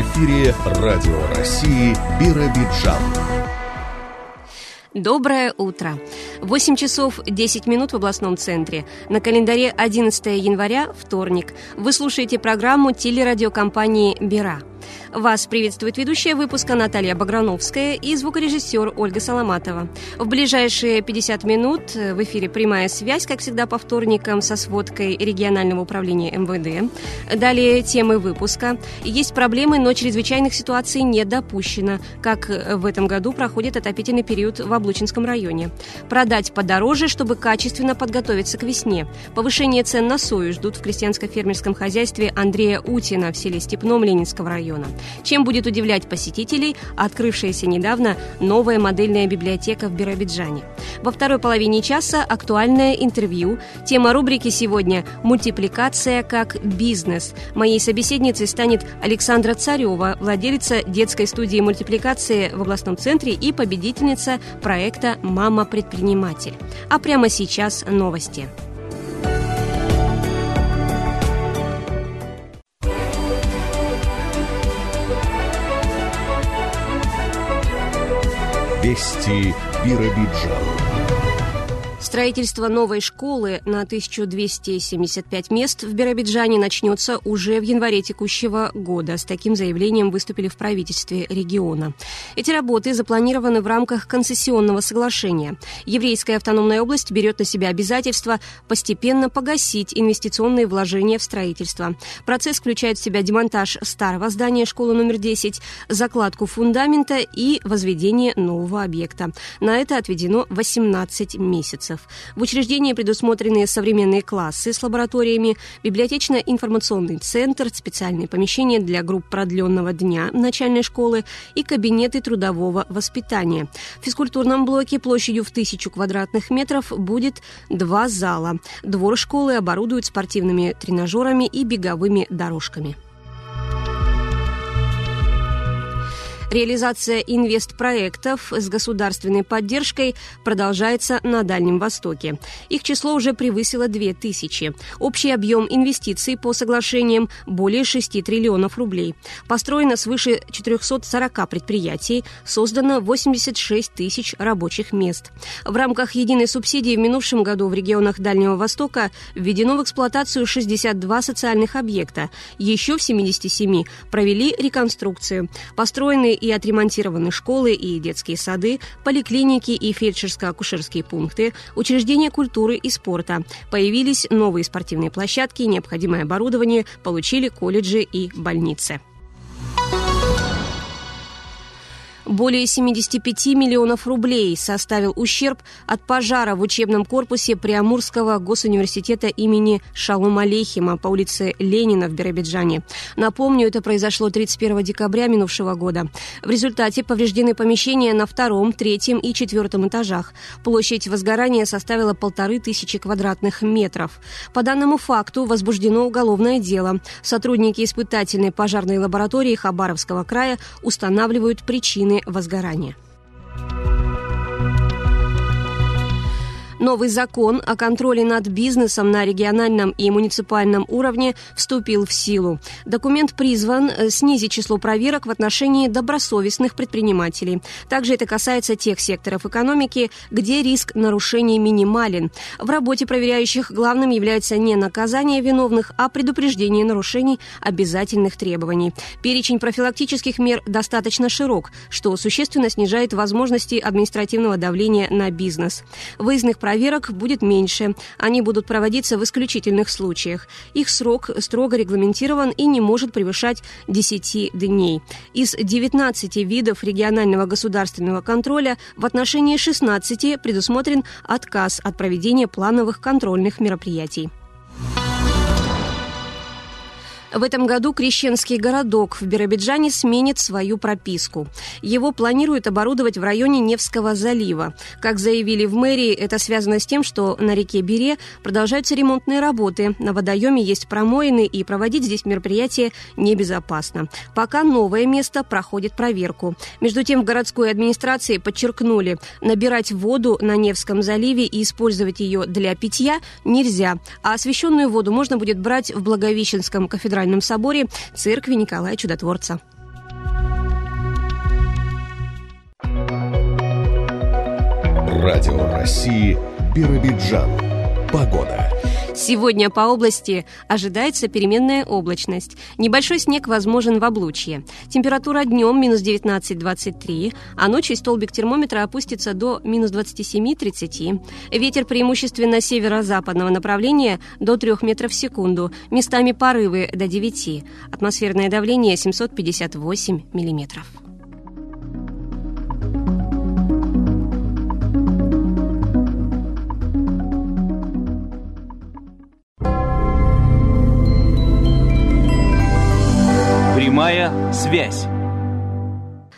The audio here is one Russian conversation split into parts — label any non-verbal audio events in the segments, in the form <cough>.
эфире Радио России Биробиджан. Доброе утро. 8 часов 10 минут в областном центре. На календаре 11 января, вторник. Вы слушаете программу телерадиокомпании «Бира». Вас приветствует ведущая выпуска Наталья Баграновская и звукорежиссер Ольга Соломатова. В ближайшие 50 минут в эфире прямая связь, как всегда, по вторникам со сводкой регионального управления МВД. Далее темы выпуска. Есть проблемы, но чрезвычайных ситуаций не допущено, как в этом году проходит отопительный период в Облучинском районе. Продать подороже, чтобы качественно подготовиться к весне. Повышение цен на сою ждут в крестьянско-фермерском хозяйстве Андрея Утина в селе Степном Ленинского района. Чем будет удивлять посетителей открывшаяся недавно новая модельная библиотека в Биробиджане. Во второй половине часа актуальное интервью. Тема рубрики сегодня «Мультипликация как бизнес». Моей собеседницей станет Александра Царева, владелица детской студии мультипликации в областном центре и победительница проекта «Мама-предприниматель». А прямо сейчас новости. Вести Биробиджан. Строительство новой школы на 1275 мест в Биробиджане начнется уже в январе текущего года. С таким заявлением выступили в правительстве региона. Эти работы запланированы в рамках концессионного соглашения. Еврейская автономная область берет на себя обязательство постепенно погасить инвестиционные вложения в строительство. Процесс включает в себя демонтаж старого здания школы номер 10, закладку фундамента и возведение нового объекта. На это отведено 18 месяцев. В учреждении предусмотрены современные классы с лабораториями, библиотечно-информационный центр, специальные помещения для групп продленного дня начальной школы и кабинеты трудового воспитания. В физкультурном блоке площадью в тысячу квадратных метров будет два зала. Двор школы оборудуют спортивными тренажерами и беговыми дорожками. Реализация инвестпроектов с государственной поддержкой продолжается на Дальнем Востоке. Их число уже превысило 2000. Общий объем инвестиций по соглашениям более 6 триллионов рублей. Построено свыше 440 предприятий, создано 86 тысяч рабочих мест. В рамках единой субсидии в минувшем году в регионах Дальнего Востока введено в эксплуатацию 62 социальных объекта. Еще в 77 провели реконструкцию. Построены и отремонтированы школы и детские сады, поликлиники и фельдшерско-акушерские пункты, учреждения культуры и спорта. Появились новые спортивные площадки, необходимое оборудование, получили колледжи и больницы. Более 75 миллионов рублей составил ущерб от пожара в учебном корпусе Приамурского госуниверситета имени Шалом Алейхима по улице Ленина в Биробиджане. Напомню, это произошло 31 декабря минувшего года. В результате повреждены помещения на втором, третьем и четвертом этажах. Площадь возгорания составила полторы тысячи квадратных метров. По данному факту возбуждено уголовное дело. Сотрудники испытательной пожарной лаборатории Хабаровского края устанавливают причины возгорания. Новый закон о контроле над бизнесом на региональном и муниципальном уровне вступил в силу. Документ призван э, снизить число проверок в отношении добросовестных предпринимателей. Также это касается тех секторов экономики, где риск нарушений минимален. В работе проверяющих главным является не наказание виновных, а предупреждение нарушений обязательных требований. Перечень профилактических мер достаточно широк, что существенно снижает возможности административного давления на бизнес. Выездных проверок проверок будет меньше. Они будут проводиться в исключительных случаях. Их срок строго регламентирован и не может превышать 10 дней. Из 19 видов регионального государственного контроля в отношении 16 предусмотрен отказ от проведения плановых контрольных мероприятий. В этом году Крещенский городок в Биробиджане сменит свою прописку. Его планируют оборудовать в районе Невского залива. Как заявили в мэрии, это связано с тем, что на реке Бире продолжаются ремонтные работы. На водоеме есть промоины, и проводить здесь мероприятие небезопасно. Пока новое место проходит проверку. Между тем, в городской администрации подчеркнули, набирать воду на Невском заливе и использовать ее для питья нельзя, а освященную воду можно будет брать в Благовещенском кафедральном Кафедральном соборе церкви Николая Чудотворца. Радио России Биробиджан. Погода. Сегодня по области ожидается переменная облачность. Небольшой снег возможен в облучье. Температура днем минус 19-23, а ночью столбик термометра опустится до минус 27-30. Ветер преимущественно северо-западного направления до 3 метров в секунду. Местами порывы до 9. Атмосферное давление 758 миллиметров. Прямая связь.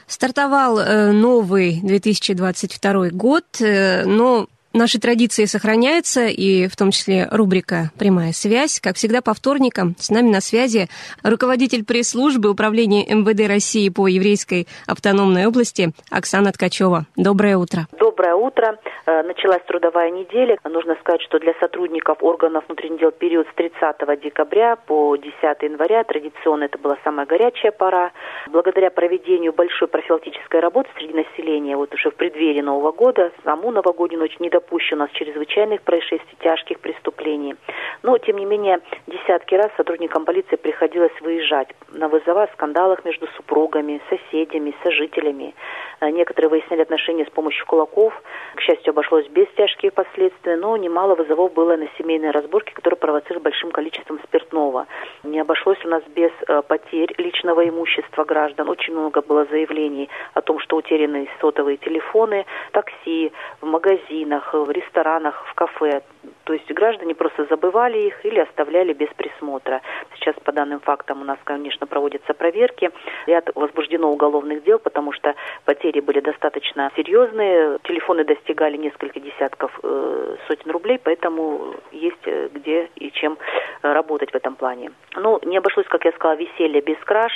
Стартовал э, новый 2022 год, э, но Наши традиции сохраняются, и в том числе рубрика «Прямая связь». Как всегда, по вторникам с нами на связи руководитель пресс-службы Управления МВД России по еврейской автономной области Оксана Ткачева. Доброе утро. Доброе утро. Э, началась трудовая неделя. Нужно сказать, что для сотрудников органов внутренних дел период с 30 декабря по 10 января традиционно это была самая горячая пора. Благодаря проведению большой профилактической работы среди населения, вот уже в преддверии Нового года, саму новогоднюю ночь не допущено чрезвычайных происшествий, тяжких преступлений. Но, тем не менее, десятки раз сотрудникам полиции приходилось выезжать на вызова о скандалах между супругами, соседями, сожителями. Э, некоторые выясняли отношения с помощью кулаков. К счастью, обошлось без тяжких последствий, но немало вызовов было на семейные разборки, которые провоцируют большим количеством спиртного. Не обошлось у нас без э, потерь личного имущества граждан. Очень много было заявлений о том, что утеряны сотовые телефоны, такси, в магазинах, в ресторанах, в кафе. То есть граждане просто забывали их или оставляли без присмотра. Сейчас по данным фактам у нас, конечно, проводятся проверки. Ряд возбуждено уголовных дел, потому что потери были достаточно серьезные. Телефоны достигали несколько десятков э, сотен рублей, поэтому есть э, где и чем работать в этом плане. Ну, не обошлось, как я сказала, веселье без краж.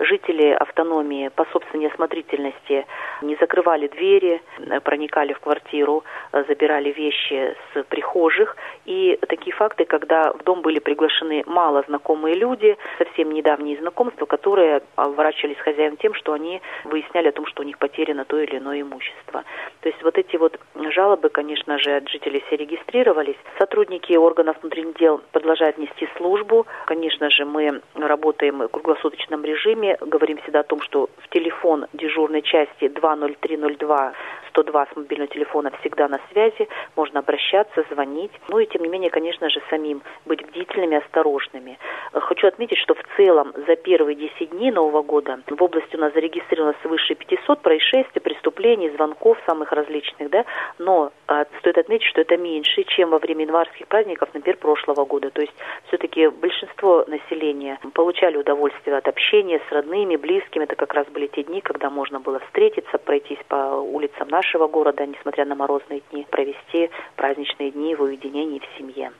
Жители автономии по собственной осмотрительности не закрывали двери, э, проникали в квартиру, забирали вещи с прихожих, их. И такие факты, когда в дом были приглашены мало знакомые люди, совсем недавние знакомства, которые оборачивались хозяевам тем, что они выясняли о том, что у них потеряно то или иное имущество. То есть вот эти вот жалобы, конечно же, от жителей все регистрировались. Сотрудники органов внутренних дел продолжают нести службу. Конечно же, мы работаем в круглосуточном режиме, говорим всегда о том, что в телефон дежурной части 20302 102 с мобильного телефона всегда на связи, можно обращаться, звонить. Ну и тем не менее, конечно же, самим быть бдительными, осторожными. Хочу отметить, что в целом за первые 10 дней Нового года в области у нас зарегистрировано свыше 500 происшествий, преступлений, звонков самых различных, да, но а, стоит отметить, что это меньше, чем во время январских праздников, например, прошлого года. То есть все-таки большинство населения получали удовольствие от общения с родными, близкими. Это как раз были те дни, когда можно было встретиться, пройтись по улицам нашего города, несмотря на морозные дни, провести праздничные дни в уединении в семье.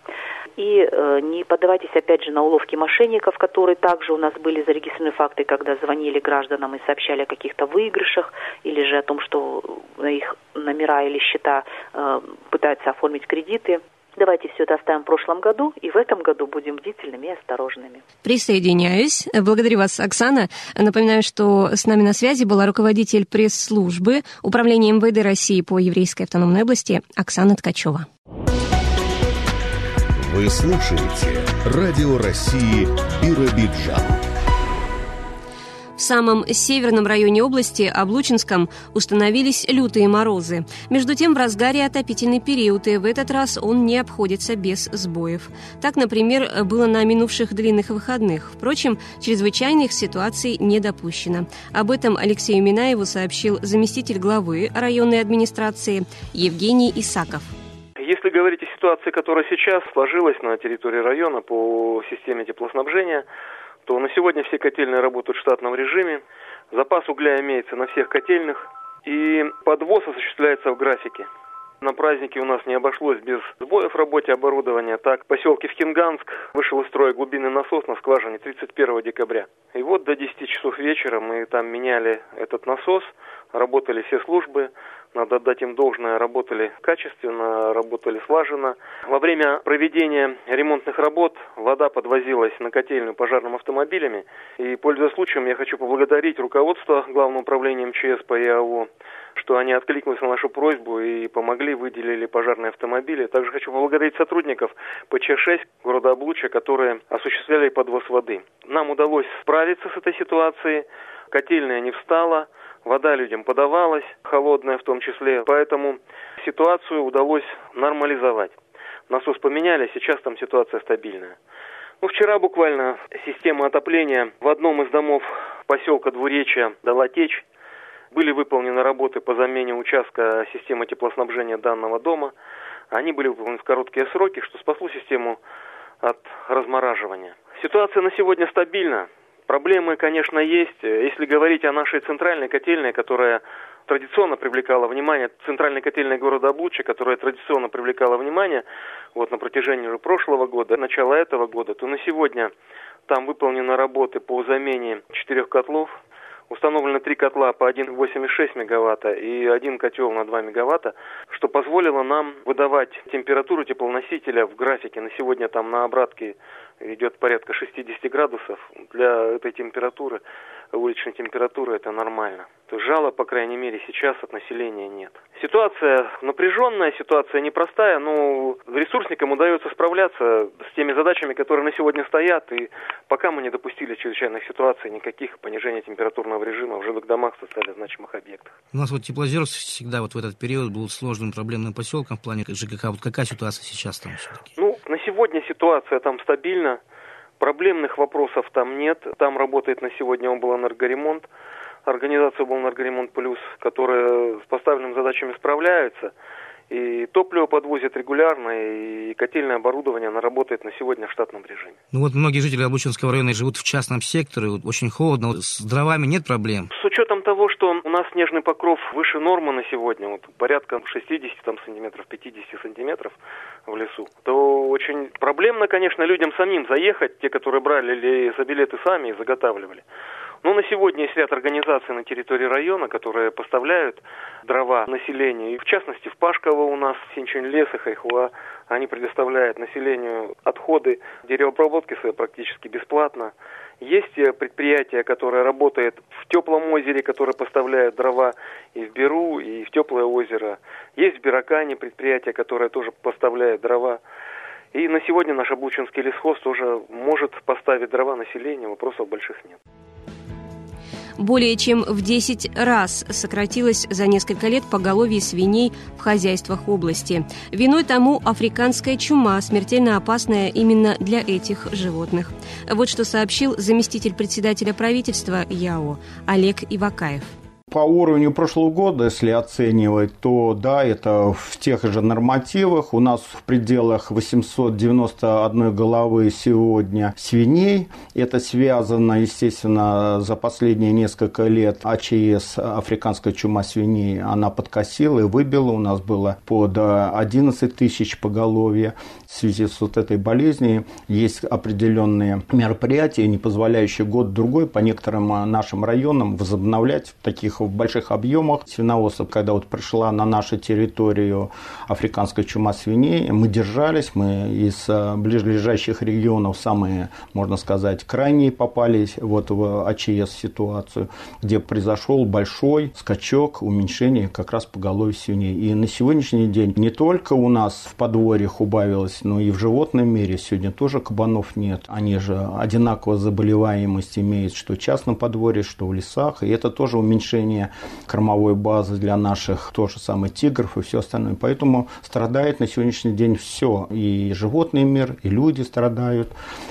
И э, не поддавайтесь, опять же, на уловки мошенников, которые также у нас были зарегистрированы факты, когда звонили гражданам и сообщали о каких-то выигрышах, или же о том, что их номера или счета э, пытаются оформить кредиты. Давайте все это оставим в прошлом году, и в этом году будем бдительными и осторожными. Присоединяюсь. Благодарю вас, Оксана. Напоминаю, что с нами на связи была руководитель пресс-службы Управления МВД России по Еврейской автономной области Оксана Ткачева. Вы слушаете Радио России Биробиджан. В самом северном районе области, Облучинском, установились лютые морозы. Между тем, в разгаре отопительный период, и в этот раз он не обходится без сбоев. Так, например, было на минувших длинных выходных. Впрочем, чрезвычайных ситуаций не допущено. Об этом Алексею Минаеву сообщил заместитель главы районной администрации Евгений Исаков. Если говорить о ситуации, которая сейчас сложилась на территории района по системе теплоснабжения, то на сегодня все котельные работают в штатном режиме, запас угля имеется на всех котельных, и подвоз осуществляется в графике. На празднике у нас не обошлось без сбоев в работе оборудования. Так, в поселке Вкинганск вышел из строя глубинный насос на скважине 31 декабря. И вот до 10 часов вечера мы там меняли этот насос, работали все службы, надо отдать им должное, работали качественно, работали слаженно. Во время проведения ремонтных работ вода подвозилась на котельную пожарными автомобилями. И, пользуясь случаем, я хочу поблагодарить руководство Главного управления МЧС по ИАО, что они откликнулись на нашу просьбу и помогли, выделили пожарные автомобили. Также хочу поблагодарить сотрудников ПЧ-6 города Облучья, которые осуществляли подвоз воды. Нам удалось справиться с этой ситуацией. Котельная не встала, вода людям подавалась, холодная в том числе, поэтому ситуацию удалось нормализовать. Насос поменяли, сейчас там ситуация стабильная. Ну, вчера буквально система отопления в одном из домов поселка Двуречья дала течь. Были выполнены работы по замене участка системы теплоснабжения данного дома. Они были выполнены в короткие сроки, что спасло систему от размораживания. Ситуация на сегодня стабильна. Проблемы, конечно, есть. Если говорить о нашей центральной котельной, которая традиционно привлекала внимание, центральной котельной города Облучья, которая традиционно привлекала внимание вот на протяжении уже прошлого года, начала этого года, то на сегодня там выполнены работы по замене четырех котлов, Установлено три котла по 1,86 мегаватта и один котел на 2 мегаватта, что позволило нам выдавать температуру теплоносителя в графике. На сегодня там на обратке идет порядка 60 градусов. Для этой температуры, уличной температуры, это нормально. То есть жалоб, по крайней мере, сейчас от населения нет. Ситуация напряженная, ситуация непростая, но ресурсникам удается справляться с теми задачами, которые на сегодня стоят. И пока мы не допустили чрезвычайных ситуаций, никаких понижения температурного режима в жилых домах, социально значимых объектах. У нас вот Теплозерск всегда вот в этот период был сложным проблемным поселком в плане ЖКХ. Вот какая ситуация сейчас там все-таки? Ну, на сегодня ситуация там стабильна. Проблемных вопросов там нет. Там работает на сегодня облэнергоремонт организация «Облэнергоремонт Плюс», которая с поставленными задачами справляется. И топливо подвозят регулярно, и котельное оборудование, оно работает на сегодня в штатном режиме. Ну вот многие жители Облучинского района живут в частном секторе, вот очень холодно, с дровами нет проблем? С учетом того, что у нас снежный покров выше нормы на сегодня, вот порядка 60 там, сантиметров, 50 сантиметров в лесу, то очень проблемно, конечно, людям самим заехать, те, которые брали или за билеты сами и заготавливали. Ну, на сегодня есть ряд организаций на территории района, которые поставляют дрова населению. И в частности, в Пашково у нас Синчунь лес и Хайхуа, они предоставляют населению отходы деревообработки свои практически бесплатно. Есть э, предприятия, которые работают в теплом озере, которые поставляют дрова и в Беру, и в теплое озеро. Есть в Биракане предприятия, которые тоже поставляют дрова. И на сегодня наш Облучинский лесхоз тоже может поставить дрова населению, вопросов больших нет более чем в 10 раз сократилось за несколько лет поголовье свиней в хозяйствах области. Виной тому африканская чума, смертельно опасная именно для этих животных. Вот что сообщил заместитель председателя правительства ЯО Олег Ивакаев. По уровню прошлого года, если оценивать, то да, это в тех же нормативах. У нас в пределах 891 головы сегодня свиней. Это связано, естественно, за последние несколько лет АЧС, африканская чума свиней, она подкосила и выбила. У нас было под 11 тысяч поголовья. В связи с вот этой болезнью есть определенные мероприятия, не позволяющие год-другой по некоторым нашим районам возобновлять таких в больших объемах свиноводства. Когда вот пришла на нашу территорию африканская чума свиней, мы держались, мы из э, ближайших регионов самые, можно сказать, крайние попались вот в АЧС ситуацию, где произошел большой скачок уменьшения как раз поголовья свиней. И на сегодняшний день не только у нас в подворьях убавилось, но и в животном мире сегодня тоже кабанов нет. Они же одинаково заболеваемость имеют, что в частном подворье, что в лесах. И это тоже уменьшение кормовой базы для наших, то же самое тигров и все остальное. Поэтому страдает на сегодняшний день все. И животный мир, и люди страдают.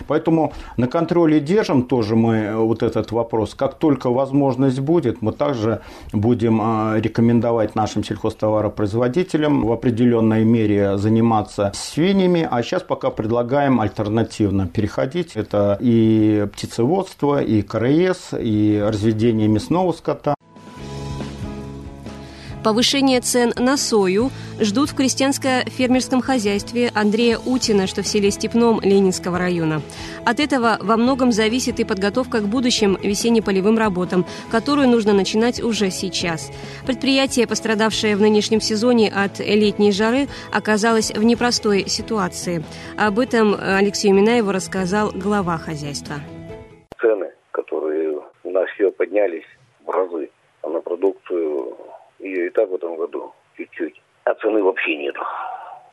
Поэтому на контроле держим тоже мы вот этот вопрос. Как только возможность будет, мы также будем а, рекомендовать нашим сельхозтоваропроизводителям в определенной мере заниматься свиньями, а сейчас пока предлагаем альтернативно переходить. Это и птицеводство, и КРС, и разведение мясного скота. Повышение цен на сою ждут в крестьянско-фермерском хозяйстве Андрея Утина, что в селе Степном Ленинского района. От этого во многом зависит и подготовка к будущим весенне-полевым работам, которую нужно начинать уже сейчас. Предприятие, пострадавшее в нынешнем сезоне от летней жары, оказалось в непростой ситуации. Об этом Алексею Минаеву рассказал глава хозяйства. Цены, которые у нас все поднялись в разы, а на продукцию ее и так в этом году чуть-чуть. А цены вообще нету.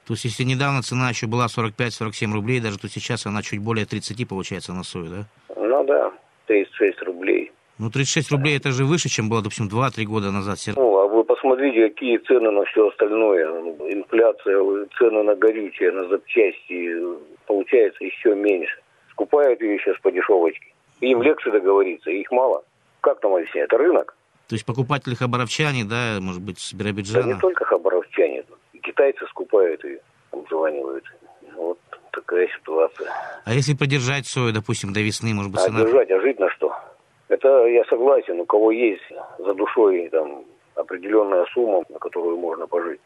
То есть, если недавно цена еще была 45-47 рублей, даже то сейчас она чуть более 30 получается на сою, да? Ну да, 36 рублей. Ну, 36 рублей это же выше, чем было, допустим, 2-3 года назад. Ну, а вы посмотрите, какие цены на все остальное. Инфляция, цены на горючее, на запчасти. Получается еще меньше. Скупают ее сейчас по дешевочке. Им легче договориться, их мало. Как там объяснять? Это рынок. То есть покупатели хабаровчане, да, может быть, с Биробиджана? Да не только хабаровчане. Китайцы скупают и обзванивают. Вот такая ситуация. А если подержать сою, допустим, до весны, может быть, а цена... держать, а жить на что? Это я согласен, у кого есть за душой там определенная сумма, на которую можно пожить.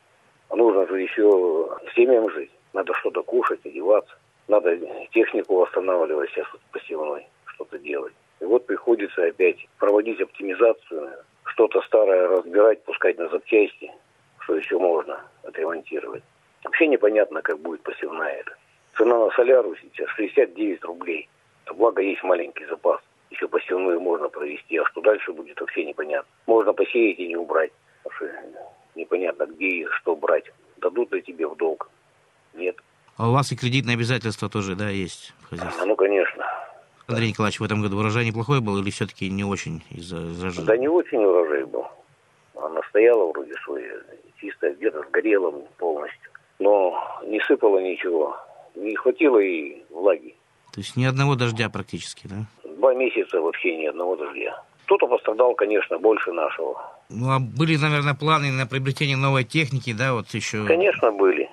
А нужно же еще семьям жить. Надо что-то кушать, одеваться. Надо технику восстанавливать сейчас вот посевной, что-то делать. И вот приходится опять проводить оптимизацию, что-то старое разбирать, пускать на запчасти, что еще можно отремонтировать. Вообще непонятно, как будет посевная эта. Цена на соляру сейчас 69 рублей. Благо есть маленький запас. Еще посевную можно провести, а что дальше будет, вообще непонятно. Можно посеять и не убрать. Непонятно, где и что брать. Дадут ли тебе в долг? Нет. А у вас и кредитные обязательства тоже, да, есть в хозяйстве? А, ну, конечно. Андрей Николаевич, в этом году урожай неплохой был или все-таки не очень из-за из Да не очень урожай был. Она стояла вроде своя, чистая, где-то сгорела полностью. Но не сыпало ничего. Не хватило и влаги. То есть ни одного дождя практически, да? Два месяца вообще ни одного дождя. Кто-то пострадал, конечно, больше нашего. Ну, а были, наверное, планы на приобретение новой техники, да, вот еще... Конечно, были.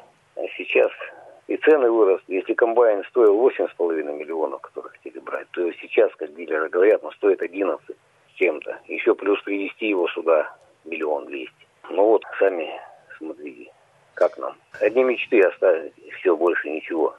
Цены выросли. Если комбайн стоил 8,5 миллионов, которые хотели брать, то сейчас, как дилеры говорят, он стоит 11 с чем-то. Еще плюс привезти его сюда миллион двести. Ну вот, сами смотрите, как нам. Одни мечты оставить, и все, больше ничего.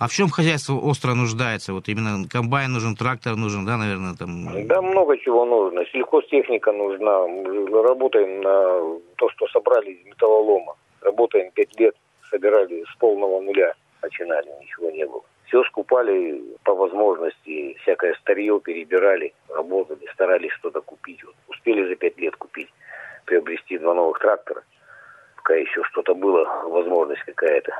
А в чем хозяйство остро нуждается? Вот именно комбайн нужен, трактор нужен, да, наверное, там? Да, много чего нужно. Сельхозтехника нужна. Мы работаем на то, что собрали из металлолома. Работаем пять лет собирали с полного нуля, начинали, ничего не было. Все скупали по возможности, всякое старье перебирали, работали, старались что-то купить. Вот успели за пять лет купить, приобрести два новых трактора, пока еще что-то было, возможность какая-то.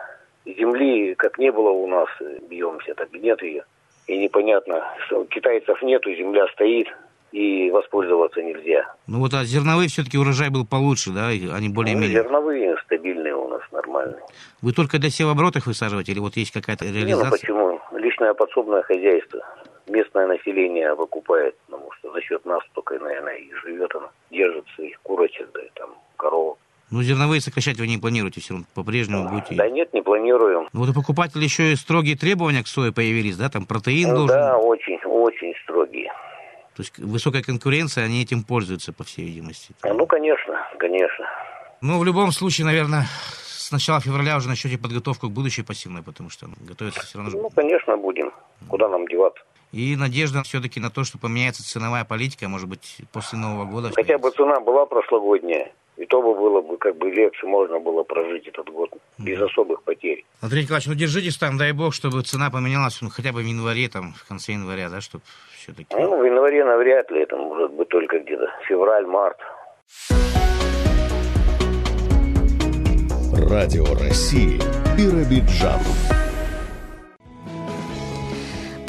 Земли, как не было у нас, бьемся, так и нет ее. И непонятно, что китайцев нету, земля стоит, и воспользоваться нельзя. Ну вот, а зерновые все-таки урожай был получше, да? Они более-менее... Ну, зерновые стабильные у нас, нормальные. Вы только для севооборотов высаживаете или вот есть какая-то реализация? Не, ну почему? Личное подсобное хозяйство. Местное население выкупает, потому что за счет нас только, наверное, и живет оно. Держит своих курочек, да, и там, коровок. Ну, зерновые сокращать вы не планируете все равно, по-прежнему будете... Да нет, не планируем. Ну, вот у покупателей еще и строгие требования к сое появились, да? Там протеин ну, должен... Да, очень, очень строгие. То есть высокая конкуренция, они этим пользуются, по всей видимости. А, ну, конечно, конечно. Ну, в любом случае, наверное, с начала февраля уже начнете подготовку к будущей пассивной, потому что ну, готовится все равно... Ну, конечно, будем. Куда нам деваться? И надежда все-таки на то, что поменяется ценовая политика, может быть, после Нового года. Хотя бы цена была прошлогодняя. То бы было бы как бы легче, можно было прожить этот год без особых потерь. Андрей Николаевич, ну держитесь там, дай бог, чтобы цена поменялась ну, хотя бы в январе, там, в конце января, да, чтобы все-таки... Ну, в январе навряд ли, это может быть только где-то февраль-март. Радио России Биробиджан.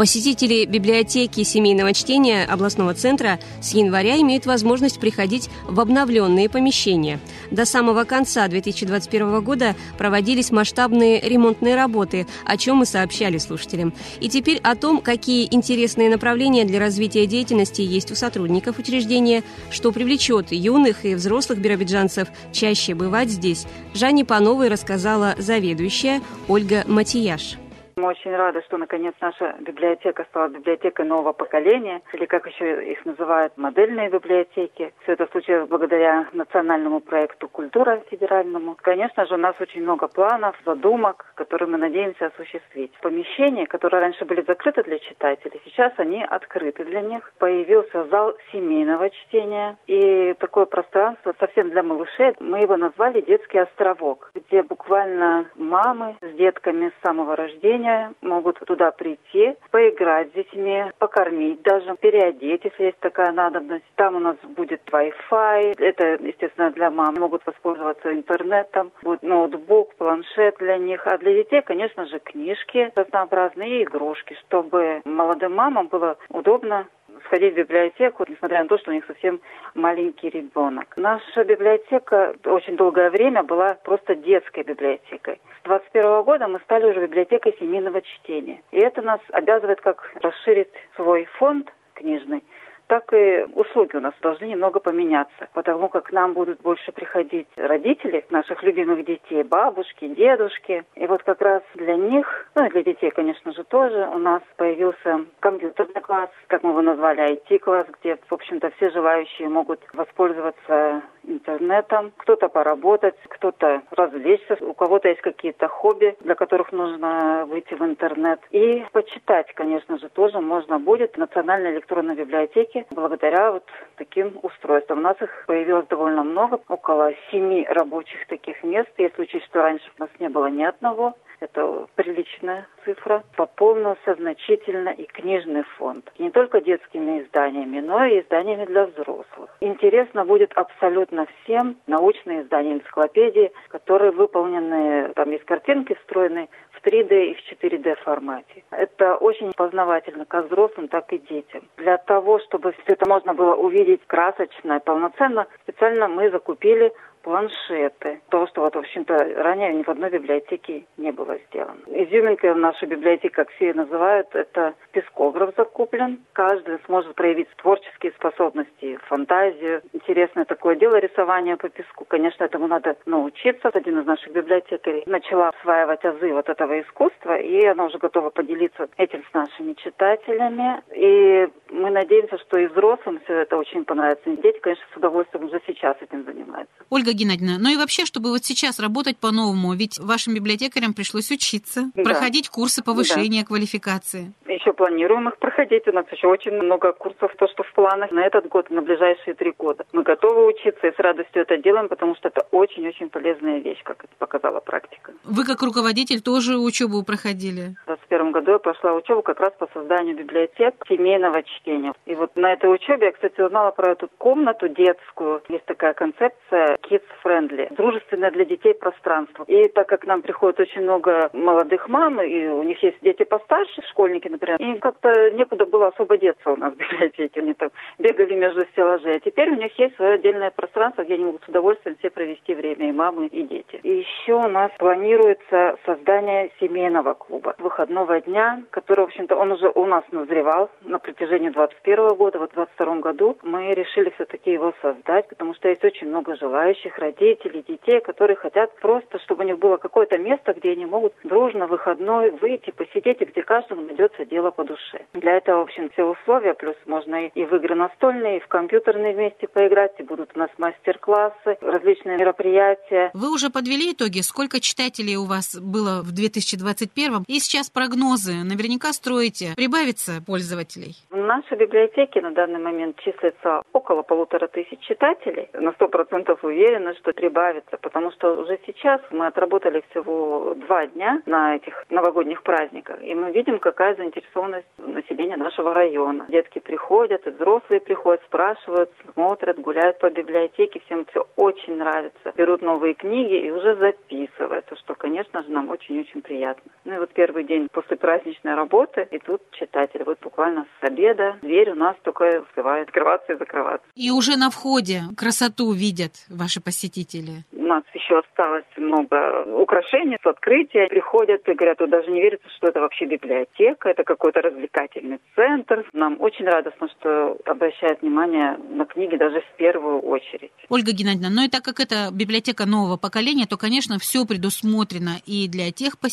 Посетители библиотеки семейного чтения областного центра с января имеют возможность приходить в обновленные помещения. До самого конца 2021 года проводились масштабные ремонтные работы, о чем мы сообщали слушателям. И теперь о том, какие интересные направления для развития деятельности есть у сотрудников учреждения, что привлечет юных и взрослых биробиджанцев чаще бывать здесь, Жанне Пановой рассказала заведующая Ольга Матияш. Мы очень рады, что наконец наша библиотека стала библиотекой нового поколения, или как еще их называют, модельные библиотеки. Все это случилось благодаря национальному проекту «Культура» федеральному. Конечно же, у нас очень много планов, задумок, которые мы надеемся осуществить. Помещения, которые раньше были закрыты для читателей, сейчас они открыты для них. Появился зал семейного чтения и такое пространство совсем для малышей. Мы его назвали «Детский островок», где буквально мамы с детками с самого рождения могут туда прийти, поиграть с детьми, покормить даже, переодеть, если есть такая надобность. Там у нас будет Wi-Fi, это, естественно, для мам. Могут воспользоваться интернетом, будет ноутбук, планшет для них. А для детей, конечно же, книжки разнообразные игрушки, чтобы молодым мамам было удобно сходить в библиотеку, несмотря на то, что у них совсем маленький ребенок. Наша библиотека очень долгое время была просто детской библиотекой. С 21 года мы стали уже библиотекой семейного чтения. И это нас обязывает как расширить свой фонд книжный, так и услуги у нас должны немного поменяться, потому как к нам будут больше приходить родители наших любимых детей, бабушки, дедушки. И вот как раз для них, ну и для детей, конечно же, тоже, у нас появился компьютерный класс, как мы его назвали, IT-класс, где, в общем-то, все желающие могут воспользоваться интернетом, кто-то поработать, кто-то развлечься, у кого-то есть какие-то хобби, для которых нужно выйти в интернет. И почитать, конечно же, тоже можно будет в Национальной электронной библиотеке благодаря вот таким устройствам. У нас их появилось довольно много, около семи рабочих таких мест, если учесть, что раньше у нас не было ни одного. Это приличная цифра. Пополнился значительно и книжный фонд. Не только детскими изданиями, но и изданиями для взрослых. Интересно будет абсолютно всем научные издания, энциклопедии, которые выполнены, там есть картинки встроенные в 3D и в 4D формате. Это очень познавательно как взрослым, так и детям. Для того, чтобы все это можно было увидеть красочно и полноценно, специально мы закупили планшеты. То, что вот, в общем-то, ранее ни в одной библиотеке не было сделано. Изюминкой нашей библиотеки, как все ее называют, это пескограф закуплен. Каждый сможет проявить творческие способности, фантазию. Интересное такое дело рисование по песку. Конечно, этому надо научиться. Один из наших библиотекарей начала осваивать азы вот этого искусства, и она уже готова поделиться этим с нашими читателями. И мы надеемся, что и взрослым все это очень понравится. И дети, конечно, с удовольствием уже сейчас этим занимаются. Ольга Ольга Геннадьевна, ну и вообще, чтобы вот сейчас работать по-новому, ведь вашим библиотекарям пришлось учиться, да. проходить курсы повышения да. квалификации. Еще планируем их проходить. У нас еще очень много курсов, то, что в планах на этот год, на ближайшие три года. Мы готовы учиться и с радостью это делаем, потому что это очень-очень полезная вещь, как это показала практика. Вы как руководитель тоже учебу проходили? В 2021 году я прошла учебу как раз по созданию библиотек семейного чтения. И вот на этой учебе я, кстати, узнала про эту комнату детскую. Есть такая концепция Kids Friendly, дружественное для детей пространство. И так как нам приходит очень много молодых мам, и у них есть дети постарше, школьники, например, им как-то некуда было особо деться у нас в библиотеке. Они там бегали между стеллажей. А теперь у них есть свое отдельное пространство, где они могут с удовольствием все провести время, и мамы, и дети. И еще у нас планируется создание семейного клуба выходного дня, который, в общем-то, он уже у нас назревал на протяжении 21 года. Вот в 22 году мы решили все-таки его создать, потому что есть очень много желающих родителей, детей, которые хотят просто, чтобы у них было какое-то место, где они могут дружно выходной выйти, посидеть, и где каждому найдется дело по душе. Для этого, в общем, все условия, плюс можно и в игры настольные, и в компьютерные вместе поиграть, и будут у нас мастер-классы, различные мероприятия. Вы уже подвели итоги? Сколько читателей у вас было в 2021? И сейчас прогнозы. Наверняка строите. Прибавится пользователей? В нашей библиотеке на данный момент числится около полутора тысяч читателей. На сто процентов уверен, уверена, что прибавится, потому что уже сейчас мы отработали всего два дня на этих новогодних праздниках, и мы видим, какая заинтересованность населения нашего района. Детки приходят, и взрослые приходят, спрашивают, смотрят, гуляют по библиотеке, всем все очень нравится. Берут новые книги и уже записываются, что, конечно же, нам очень-очень приятно. Ну и вот первый день после праздничной работы, и тут читатель, вот буквально с обеда дверь у нас только успевает открываться и закрываться. И уже на входе красоту видят ваши посетители? У нас еще еще осталось много украшений с открытия. Приходят и говорят, вот даже не верится, что это вообще библиотека, это какой-то развлекательный центр. Нам очень радостно, что обращают внимание на книги даже в первую очередь. Ольга Геннадьевна, ну и так как это библиотека нового поколения, то, конечно, все предусмотрено и для тех посетителей,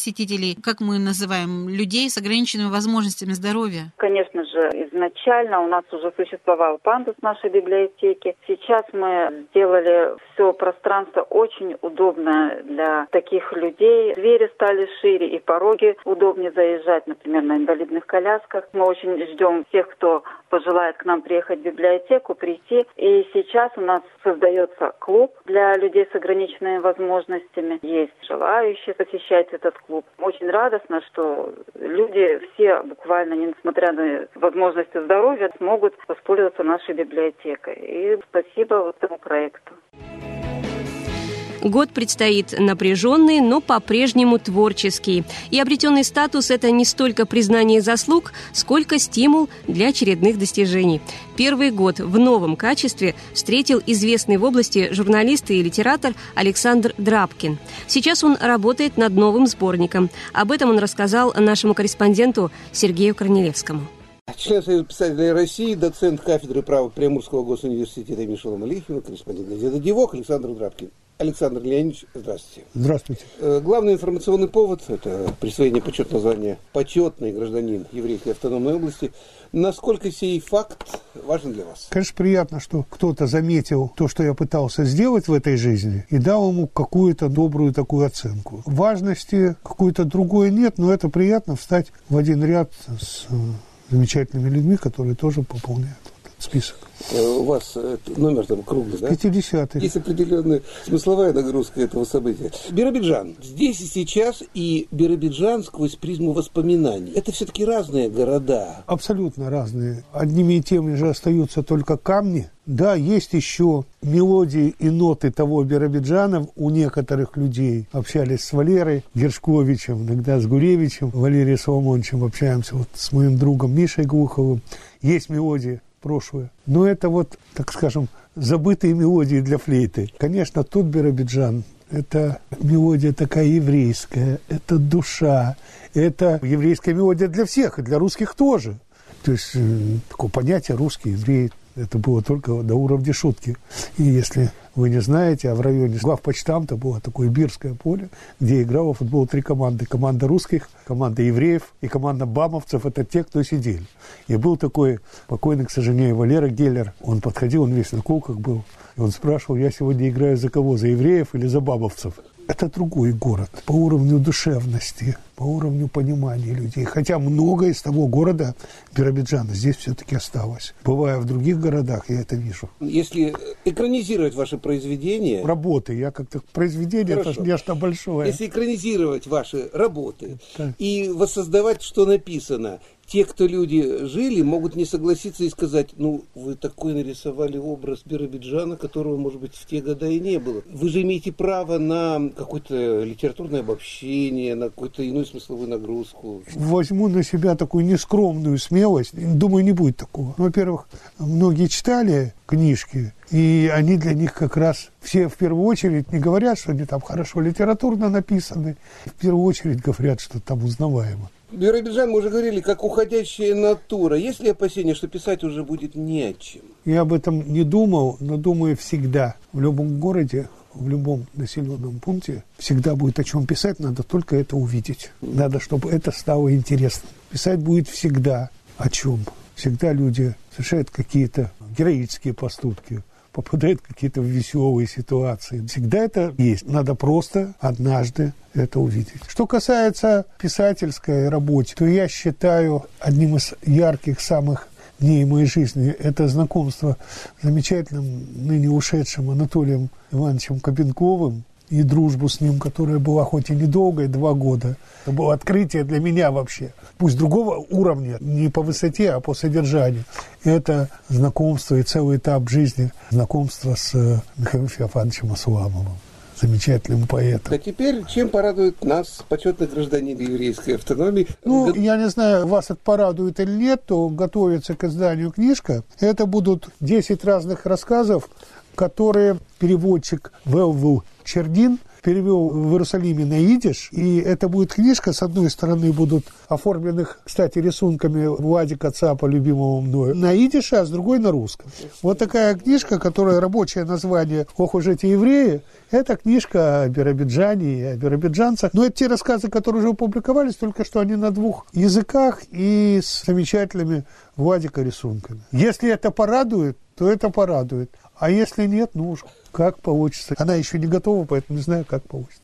как мы называем, людей с ограниченными возможностями здоровья. Конечно же, изначально у нас уже существовал пандус нашей библиотеки. Сейчас мы сделали все пространство очень удобное для таких людей. Двери стали шире и пороги удобнее заезжать, например, на инвалидных колясках. Мы очень ждем тех, кто пожелает к нам приехать в библиотеку, прийти. И сейчас у нас создается клуб для людей с ограниченными возможностями. Есть желающие посещать этот клуб. Очень радостно, что люди все буквально, несмотря на возможности здоровья, смогут воспользоваться нашей библиотекой. И спасибо этому проекту. Год предстоит напряженный, но по-прежнему творческий. И обретенный статус – это не столько признание заслуг, сколько стимул для очередных достижений. Первый год в новом качестве встретил известный в области журналист и литератор Александр Драбкин. Сейчас он работает над новым сборником. Об этом он рассказал нашему корреспонденту Сергею Корнелевскому. Член Союза писателей России, доцент кафедры права Приморского госуниверситета Мишела Малихина, корреспондент газеты «Девок» Александр Драбкин. Александр Леонидович, здравствуйте. Здравствуйте. Э, главный информационный повод – это присвоение почетного звания «Почетный гражданин еврейской автономной области». Насколько сей факт важен для вас? Конечно, приятно, что кто-то заметил то, что я пытался сделать в этой жизни, и дал ему какую-то добрую такую оценку. Важности какой-то другой нет, но это приятно встать в один ряд с э, замечательными людьми, которые тоже пополняют список. Э, у вас э, номер там круглый, да? 50 Есть определенная смысловая нагрузка этого события. Биробиджан. Здесь и сейчас, и Биробиджан сквозь призму воспоминаний. Это все-таки разные города. Абсолютно разные. Одними и теми же остаются только камни. Да, есть еще мелодии и ноты того Биробиджана у некоторых людей. Общались с Валерой Гершковичем, иногда с Гуревичем, Валерием Соломоновичем общаемся вот с моим другом Мишей Глуховым. Есть мелодии прошлое. Но это вот, так скажем, забытые мелодии для флейты. Конечно, тут Биробиджан это мелодия такая еврейская, это душа, это еврейская мелодия для всех, и для русских тоже. То есть э, такое понятие русский, еврей, это было только до уровня шутки. И если вы не знаете, а в районе главпочтамта было такое бирское поле, где играло футбол три команды. Команда русских, команда евреев и команда бамовцев – это те, кто сидели. И был такой покойный, к сожалению, Валера Геллер. Он подходил, он весь на кулках был. И он спрашивал, я сегодня играю за кого, за евреев или за бабовцев? это другой город по уровню душевности, по уровню понимания людей. Хотя многое из того города Биробиджана здесь все-таки осталось. Бывая в других городах, я это вижу. Если экранизировать ваше произведение... Работы, я как-то... Произведение, Хорошо. это нечто большое. Если экранизировать ваши работы так. и воссоздавать, что написано, те, кто люди жили, могут не согласиться и сказать, ну, вы такой нарисовали образ Биробиджана, которого, может быть, в те годы и не было. Вы же имеете право на какое-то литературное обобщение, на какую-то иную смысловую нагрузку. Возьму на себя такую нескромную смелость. Думаю, не будет такого. Во-первых, многие читали книжки, и они для них как раз все в первую очередь не говорят, что они там хорошо литературно написаны, в первую очередь говорят, что там узнаваемо. Биробиджан, мы уже говорили, как уходящая натура. Есть ли опасения, что писать уже будет не о чем? Я об этом не думал, но думаю всегда. В любом городе, в любом населенном пункте всегда будет о чем писать, надо только это увидеть. Надо, чтобы это стало интересным. Писать будет всегда о чем. Всегда люди совершают какие-то героические поступки, попадают в какие-то веселые ситуации. Всегда это есть. Надо просто однажды это увидеть. Что касается писательской работы, то я считаю одним из ярких самых дней моей жизни это знакомство с замечательным ныне ушедшим Анатолием Ивановичем Копенковым, и дружбу с ним, которая была хоть и недолгой, два года. Это было открытие для меня вообще. Пусть другого уровня, не по высоте, а по содержанию. Это знакомство и целый этап жизни, знакомство с э, Михаилом Феофановичем Асуламовым замечательным поэтом. А теперь чем порадует нас почетный гражданин еврейской автономии? Ну, я не знаю, вас это порадует или нет, то готовится к изданию книжка. Это будут 10 разных рассказов, которые переводчик Велвул Чердин перевел в Иерусалиме на идиш, и это будет книжка, с одной стороны, будут оформленных, кстати, рисунками Владика Цапа, любимого мною, на идише, а с другой на русском. Вот такая книжка, которая рабочее название «Ох уж эти евреи», это книжка о Биробиджане и о биробиджанцах. Но это те рассказы, которые уже опубликовались, только что они на двух языках и с замечательными Владика рисунками. Если это порадует, то это порадует. А если нет, ну уж как получится. Она еще не готова, поэтому не знаю, как получится.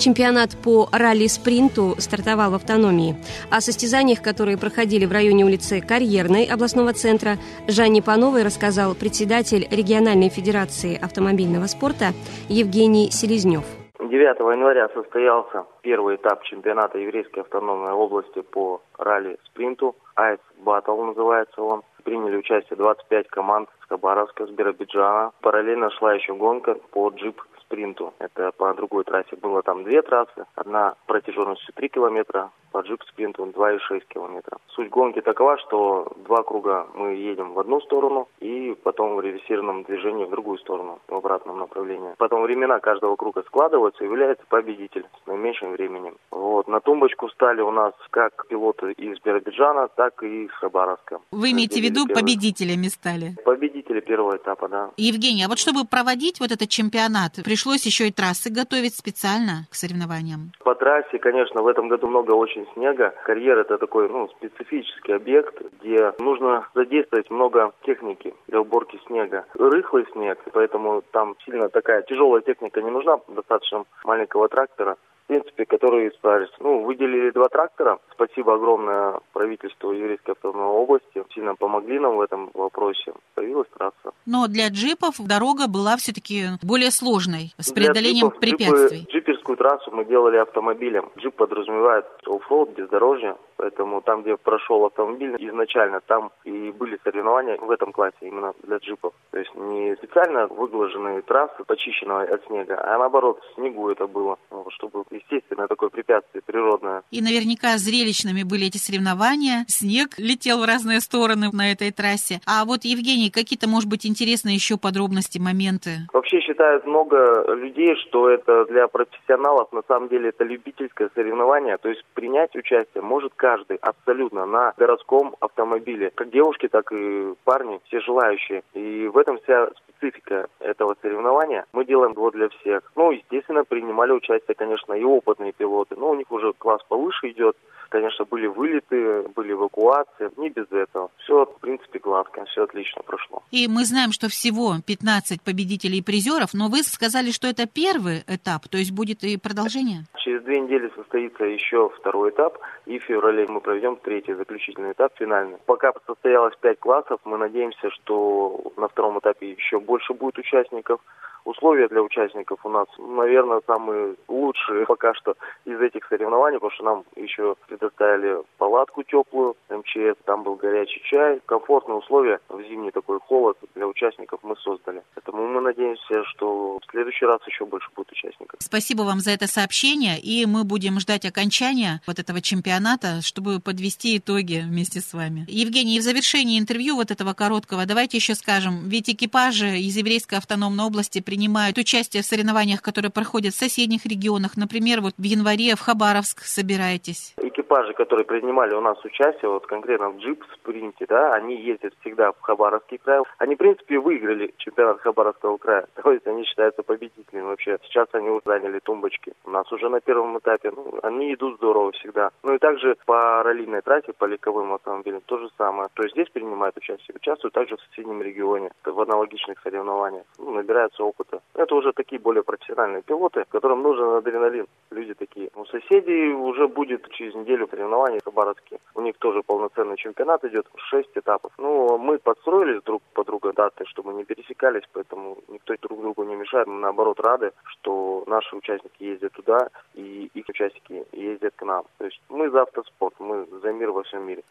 Чемпионат по ралли-спринту стартовал в автономии. О состязаниях, которые проходили в районе улицы Карьерной областного центра, Жанне Пановой рассказал председатель региональной федерации автомобильного спорта Евгений Селезнев. 9 января состоялся первый этап чемпионата Еврейской автономной области по ралли-спринту. Айс Баттл называется он. Приняли участие 25 команд с Хабаровска, с Биробиджана. Параллельно шла еще гонка по джип спринту. Это по другой трассе. Было там две трассы. Одна протяженностью 3 километра, по джип спринту 2,6 километра. Суть гонки такова, что два круга мы едем в одну сторону и потом в реверсированном движении в другую сторону, в обратном направлении. Потом времена каждого круга складываются и является победитель с наименьшим временем. Вот. На тумбочку стали у нас как пилоты из Биробиджана, так и из Хабаровска. Вы имеете в первый. победителями стали? Победители первого этапа, да. Евгений, а вот чтобы проводить вот этот чемпионат, пришлось еще и трассы готовить специально к соревнованиям? По трассе, конечно, в этом году много очень снега. Карьер это такой ну, специфический объект, где нужно задействовать много техники для уборки снега. Рыхлый снег, поэтому там сильно такая тяжелая техника не нужна, достаточно маленького трактора принципе, которые справились. Ну, выделили два трактора. Спасибо огромное правительству Еврейской автономной области. Сильно помогли нам в этом вопросе. Появилась трасса. Но для джипов дорога была все-таки более сложной, с преодолением джипов, препятствий. Джипы, джиперскую трассу мы делали автомобилем. Джип подразумевает оффроуд, бездорожье. Поэтому там, где прошел автомобиль изначально, там и были соревнования в этом классе именно для джипов. То есть не специально выглаженные трассы, почищенные от снега, а наоборот, в снегу это было, чтобы естественное такое препятствие природное. И наверняка зрелищными были эти соревнования. Снег летел в разные стороны на этой трассе. А вот, Евгений, какие-то, может быть, интересные еще подробности, моменты? Вообще считают много людей, что это для профессионалов, на самом деле это любительское соревнование. То есть принять участие может каждый абсолютно на городском автомобиле. Как девушки, так и парни, все желающие. И в этом вся специфика этого соревнования. Мы делаем его для всех. Ну, естественно, принимали участие, конечно, и опытные пилоты, но у них уже класс повыше идет. Конечно, были вылеты, были эвакуации, не без этого. Все, в принципе, гладко, все отлично прошло. И мы знаем, что всего 15 победителей и призеров, но вы сказали, что это первый этап, то есть будет и продолжение? Через две недели состоится еще второй этап, и в феврале мы проведем третий заключительный этап, финальный. Пока состоялось пять классов, мы надеемся, что на втором этапе еще больше будет участников. Условия для участников у нас, наверное, самые лучшие пока что из этих соревнований, потому что нам еще предоставили палатку теплую, МЧС, там был горячий чай, комфортные условия в зимний такой холод для участников мы создали. Поэтому мы надеемся, что в следующий раз еще больше будет участников. Спасибо вам за это сообщение, и мы будем ждать окончания вот этого чемпионата, чтобы подвести итоги вместе с вами. Евгений, в завершении интервью вот этого короткого давайте еще скажем, ведь экипажи из еврейской автономной области принимают участие в соревнованиях, которые проходят в соседних регионах. Например, вот в январе в Хабаровск собираетесь. Экипажи, которые принимали у нас участие, вот конкретно в джип-спринте, да, они ездят всегда в Хабаровский край. Они, в принципе, выиграли чемпионат Хабаровского края. <laughs> То есть они считаются победителями вообще. Сейчас они уже заняли тумбочки. У нас уже на первом этапе. Ну, они идут здорово всегда. Ну и также по раллийной трассе, по легковым автомобилям, то же самое. То есть здесь принимают участие. Участвуют также в соседнем регионе, в аналогичных соревнованиях. Ну, набираются опыт опыта. Это уже такие более профессиональные пилоты, которым нужен адреналин. Люди такие. У соседей уже будет через неделю соревнования хабаровские. У них тоже полноценный чемпионат идет, шесть этапов. Ну, мы подстроились друг по другу даты, чтобы не пересекались, поэтому никто друг другу не мешает. Мы наоборот рады, что наши участники ездят туда, и их участники ездят к нам. То есть мы за автоспорт, мы за мир во всем мире.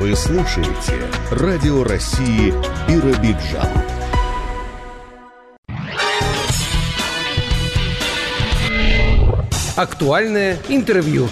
Вы слушаете Радио России Биробиджан. Актуальное интервью.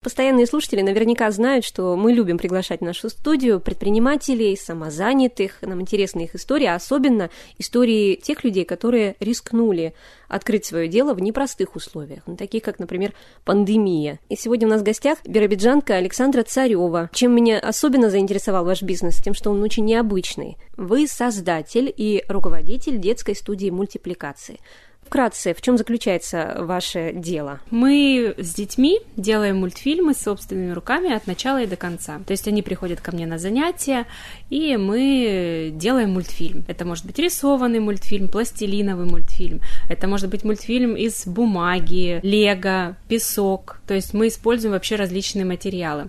Постоянные слушатели наверняка знают, что мы любим приглашать в нашу студию предпринимателей, самозанятых. Нам интересны их истории, а особенно истории тех людей, которые рискнули открыть свое дело в непростых условиях, ну, таких как, например, пандемия. И сегодня у нас в гостях биробиджанка Александра Царева. Чем меня особенно заинтересовал ваш бизнес? Тем, что он очень необычный. Вы создатель и руководитель детской студии мультипликации вкратце, в чем заключается ваше дело? Мы с детьми делаем мультфильмы собственными руками от начала и до конца. То есть они приходят ко мне на занятия, и мы делаем мультфильм. Это может быть рисованный мультфильм, пластилиновый мультфильм, это может быть мультфильм из бумаги, лего, песок. То есть мы используем вообще различные материалы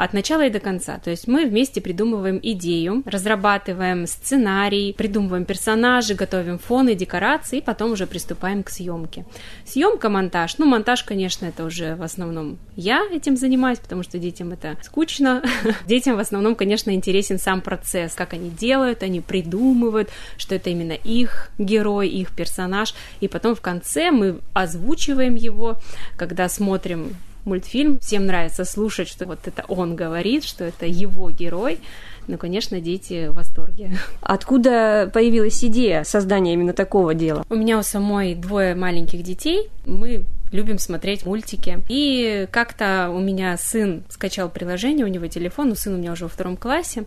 от начала и до конца. То есть мы вместе придумываем идею, разрабатываем сценарий, придумываем персонажи, готовим фоны, декорации, и потом уже приступаем к съемке. Съемка, монтаж. Ну, монтаж, конечно, это уже в основном я этим занимаюсь, потому что детям это скучно. <laughs> Детям в основном, конечно, интересен сам процесс, как они делают, они придумывают, что это именно их герой, их персонаж. И потом в конце мы озвучиваем его, когда смотрим мультфильм. Всем нравится слушать, что вот это он говорит, что это его герой. Ну, конечно, дети в восторге. Откуда появилась идея создания именно такого дела? У меня у самой двое маленьких детей. Мы любим смотреть мультики. И как-то у меня сын скачал приложение, у него телефон, у сына у меня уже во втором классе,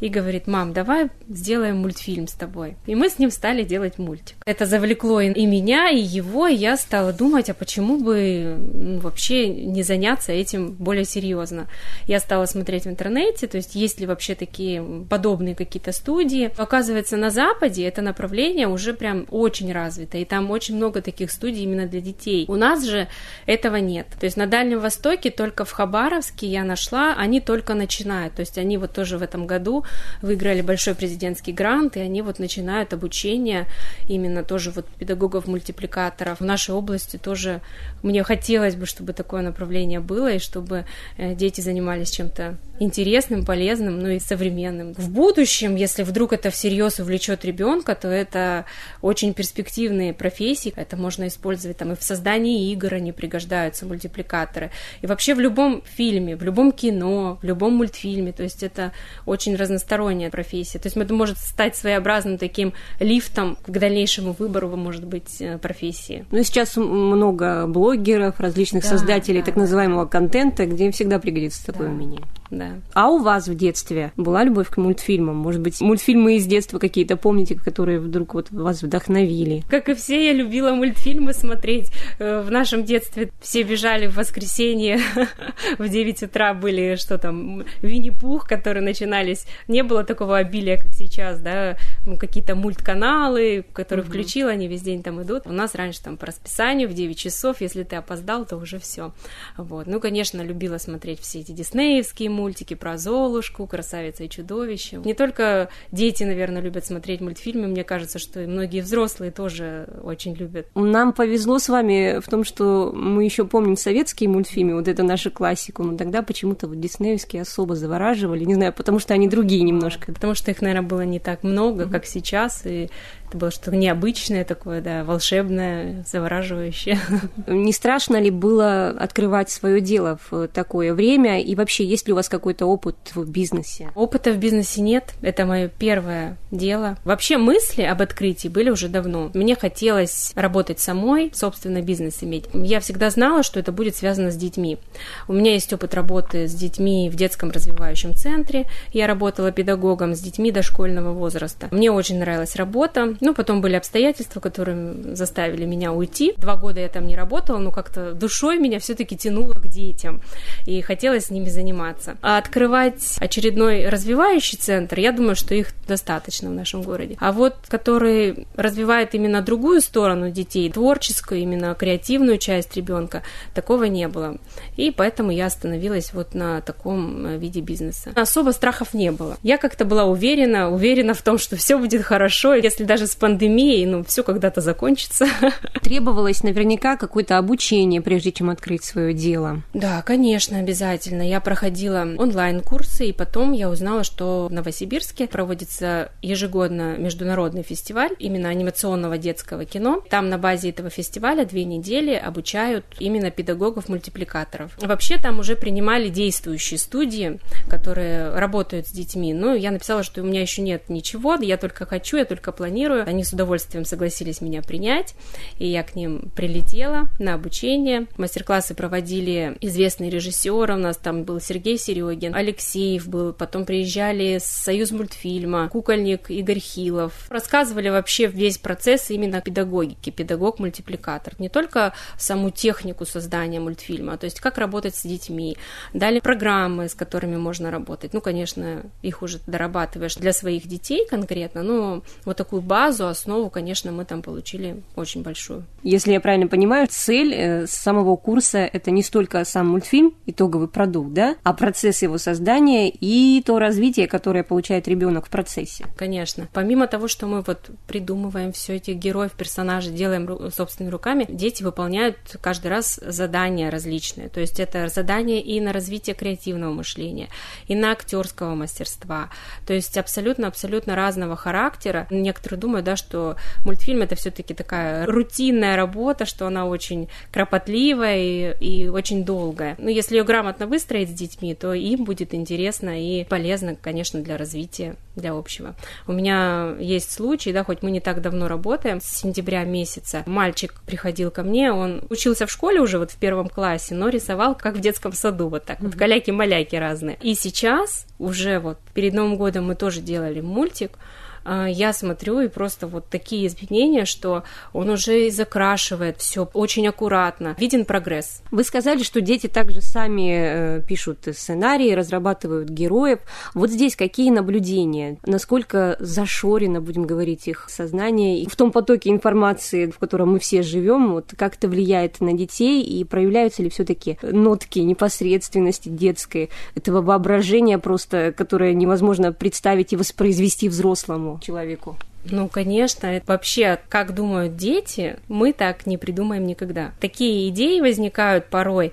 и говорит, мам, давай сделаем мультфильм с тобой. И мы с ним стали делать мультик. Это завлекло и меня, и его, и я стала думать, а почему бы вообще не заняться этим более серьезно. Я стала смотреть в интернете, то есть есть ли вообще такие подобные какие-то студии. Оказывается, на Западе это направление уже прям очень развито, и там очень много таких студий именно для детей. У нас же этого нет. То есть на Дальнем Востоке только в Хабаровске я нашла, они только начинают. То есть они вот тоже в этом году выиграли большой президентский грант, и они вот начинают обучение именно тоже вот педагогов-мультипликаторов. В нашей области тоже мне хотелось бы, чтобы такое направление было, и чтобы э, дети занимались чем-то интересным, полезным, ну и современным. В будущем, если вдруг это всерьез увлечет ребенка, то это очень перспективные профессии. Это можно использовать там и в создании игр они пригождаются, мультипликаторы. И вообще в любом фильме, в любом кино, в любом мультфильме. То есть это очень разносторонняя профессия. То есть это может стать своеобразным таким лифтом к дальнейшему выбору, может быть, э, профессии. Ну и сейчас много блогеров, различных да, создателей да, так называемого контента, где им всегда пригодится такое да. умение да. А у вас в детстве была любовь к мультфильмам? Может быть, мультфильмы из детства какие-то помните, которые вдруг вот вас вдохновили? Как и все, я любила мультфильмы смотреть. Э, в нашем детстве все бежали в воскресенье <laughs> в 9 утра были, что там, Винни-Пух, которые начинались. Не было такого обилия, как сейчас, да, ну, какие-то мультканалы, которые включила, они весь день там идут. У нас раньше там по расписанию в 9 часов, если ты опоздал, то уже все. Вот. Ну, конечно, любила смотреть все эти диснеевские мультики про Золушку, Красавица и чудовище. Не только дети, наверное, любят смотреть мультфильмы, мне кажется, что и многие взрослые тоже очень любят. Нам повезло с вами в том, что мы еще помним советские мультфильмы, вот это наша классика, но тогда почему-то вот диснеевские особо завораживали, не знаю, потому что они другие немножко. Потому что их, наверное, было не так много, mm-hmm. как сейчас, и это было что-то необычное такое, да, волшебное, завораживающее. Не страшно ли было открывать свое дело в такое время? И вообще, есть ли у вас какой-то опыт в бизнесе? Опыта в бизнесе нет. Это мое первое дело. Вообще мысли об открытии были уже давно. Мне хотелось работать самой, собственно, бизнес иметь. Я всегда знала, что это будет связано с детьми. У меня есть опыт работы с детьми в детском развивающем центре. Я работала педагогом с детьми дошкольного возраста. Мне очень нравилась работа. Ну, потом были обстоятельства, которые заставили меня уйти. Два года я там не работала, но как-то душой меня все-таки тянуло к детям, и хотелось с ними заниматься. А открывать очередной развивающий центр, я думаю, что их достаточно в нашем городе. А вот который развивает именно другую сторону детей, творческую, именно креативную часть ребенка, такого не было. И поэтому я остановилась вот на таком э, виде бизнеса. Особо страхов не было. Я как-то была уверена, уверена в том, что все будет хорошо, если даже с пандемией, ну, все когда-то закончится. <laughs> Требовалось наверняка какое-то обучение, прежде чем открыть свое дело. Да, конечно, обязательно. Я проходила онлайн-курсы, и потом я узнала, что в Новосибирске проводится ежегодно международный фестиваль именно анимационного детского кино. Там на базе этого фестиваля две недели обучают именно педагогов-мультипликаторов. Вообще там уже принимали действующие студии, которые работают с детьми. Но я написала, что у меня еще нет ничего, я только хочу, я только планирую. Они с удовольствием согласились меня принять, и я к ним прилетела на обучение. Мастер-классы проводили известные режиссеры, у нас там был Сергей Серегин, Алексеев был, потом приезжали с Союз мультфильма, кукольник Игорь Хилов. Рассказывали вообще весь процесс именно педагогики, педагог-мультипликатор. Не только саму технику создания мультфильма, то есть как работать с детьми. Дали программы, с которыми можно работать. Ну, конечно, их уже дорабатываешь для своих детей конкретно, но вот такую базу, основу, конечно, мы там получили очень большую. Если я правильно понимаю, цель э, самого курса – это не столько сам мультфильм, итоговый продукт, да, а процесс его создания и то развитие, которое получает ребенок в процессе. Конечно. Помимо того, что мы вот придумываем все этих героев, персонажей, делаем собственными руками, дети выполняют каждый раз задания различные. То есть это задания и на развитие креативного мышления, и на актерского мастерства. То есть абсолютно-абсолютно разного характера. Некоторые думают, да, что мультфильм это все-таки такая рутинная работа, что она очень кропотливая и, и очень долгая. Но если ее грамотно выстроить с детьми, то им будет интересно и полезно, конечно, для развития, для общего. У меня есть случай, да, хоть мы не так давно работаем, с сентября месяца мальчик приходил ко мне, он учился в школе уже вот в первом классе, но рисовал как в детском саду, вот так, вот каляки-маляки разные. И сейчас уже вот перед Новым годом мы тоже делали мультик, я смотрю и просто вот такие изменения, что он уже закрашивает все очень аккуратно. Виден прогресс. Вы сказали, что дети также сами э, пишут сценарии, разрабатывают героев. Вот здесь какие наблюдения? Насколько зашорено, будем говорить, их сознание? И в том потоке информации, в котором мы все живем, вот как это влияет на детей и проявляются ли все-таки нотки непосредственности детской, этого воображения просто, которое невозможно представить и воспроизвести взрослому? Человеку? Ну, конечно, это вообще, как думают дети, мы так не придумаем никогда. Такие идеи возникают порой,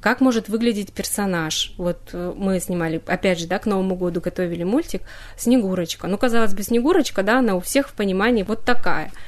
как может выглядеть персонаж. Вот э, мы снимали, опять же, да, к Новому году готовили мультик «Снегурочка». Ну, казалось бы, Снегурочка, да, она у всех в понимании вот такая –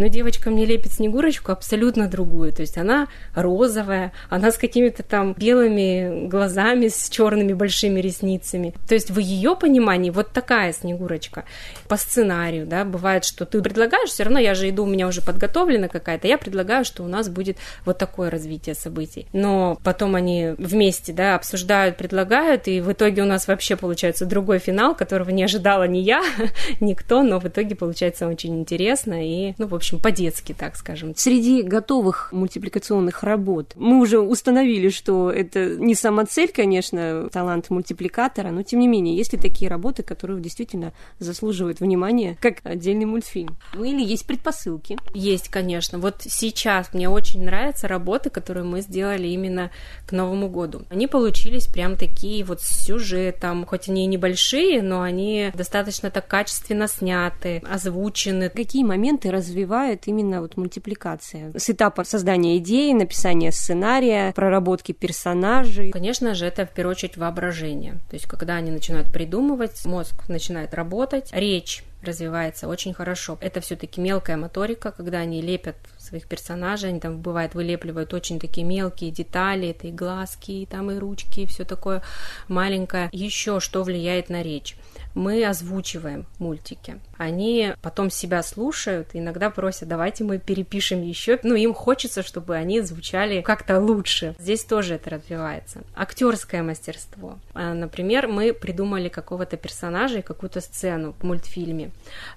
но девочка мне лепит Снегурочку абсолютно другую. То есть она розовая, она с какими-то там белыми глазами, с черными большими ресницами. То есть в ее понимании вот такая Снегурочка. По сценарию, да, бывает, что ты предлагаешь, все равно я же иду, у меня уже подготовлена какая-то, я предлагаю, что у нас будет вот такое развитие событий. Но потом они вместе, да, обсуждают, предлагают, и в итоге у нас вообще получается другой финал, которого не ожидала ни я, <laughs> никто, но в итоге получается очень интересно и, ну, в общем, по-детски, так скажем. Среди готовых мультипликационных работ мы уже установили, что это не сама цель, конечно, талант мультипликатора, но тем не менее, есть ли такие работы, которые действительно заслуживают внимания, как отдельный мультфильм? Ну или есть предпосылки? Есть, конечно. Вот сейчас мне очень нравятся работы, которые мы сделали именно к Новому году. Они получились прям такие вот с сюжетом, хоть они и небольшие, но они достаточно так качественно сняты, озвучены. Какие моменты развивают развивает именно вот мультипликация. С этапа создания идеи, написания сценария, проработки персонажей. Конечно же, это в первую очередь воображение. То есть, когда они начинают придумывать, мозг начинает работать, речь развивается очень хорошо. Это все-таки мелкая моторика, когда они лепят своих персонажей, они там бывает вылепливают очень такие мелкие детали, это и глазки, и там и ручки, и все такое маленькое. Еще что влияет на речь? мы озвучиваем мультики. Они потом себя слушают, иногда просят, давайте мы перепишем еще. Ну, им хочется, чтобы они звучали как-то лучше. Здесь тоже это развивается. Актерское мастерство. А, например, мы придумали какого-то персонажа и какую-то сцену в мультфильме.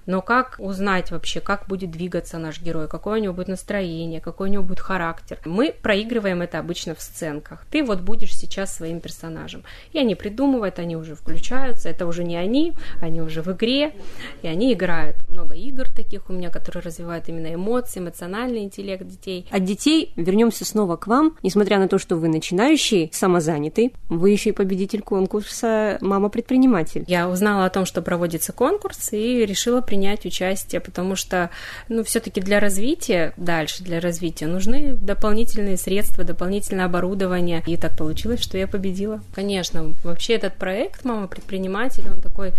Но как узнать вообще, как будет двигаться наш герой, какое у него будет настроение, какой у него будет характер? Мы проигрываем это обычно в сценках. Ты вот будешь сейчас своим персонажем. И они придумывают, они уже включаются. Это уже не они, они уже в игре, и они играют. Много игр таких у меня, которые развивают именно эмоции, эмоциональный интеллект детей. От детей вернемся снова к вам. Несмотря на то, что вы начинающий, самозанятый, вы еще и победитель конкурса «Мама-предприниматель». Я узнала о том, что проводится конкурс, и решила принять участие, потому что, ну, все-таки для развития, да, дальше для развития, нужны дополнительные средства, дополнительное оборудование. И так получилось, что я победила. Конечно, вообще этот проект «Мама предприниматель», он такой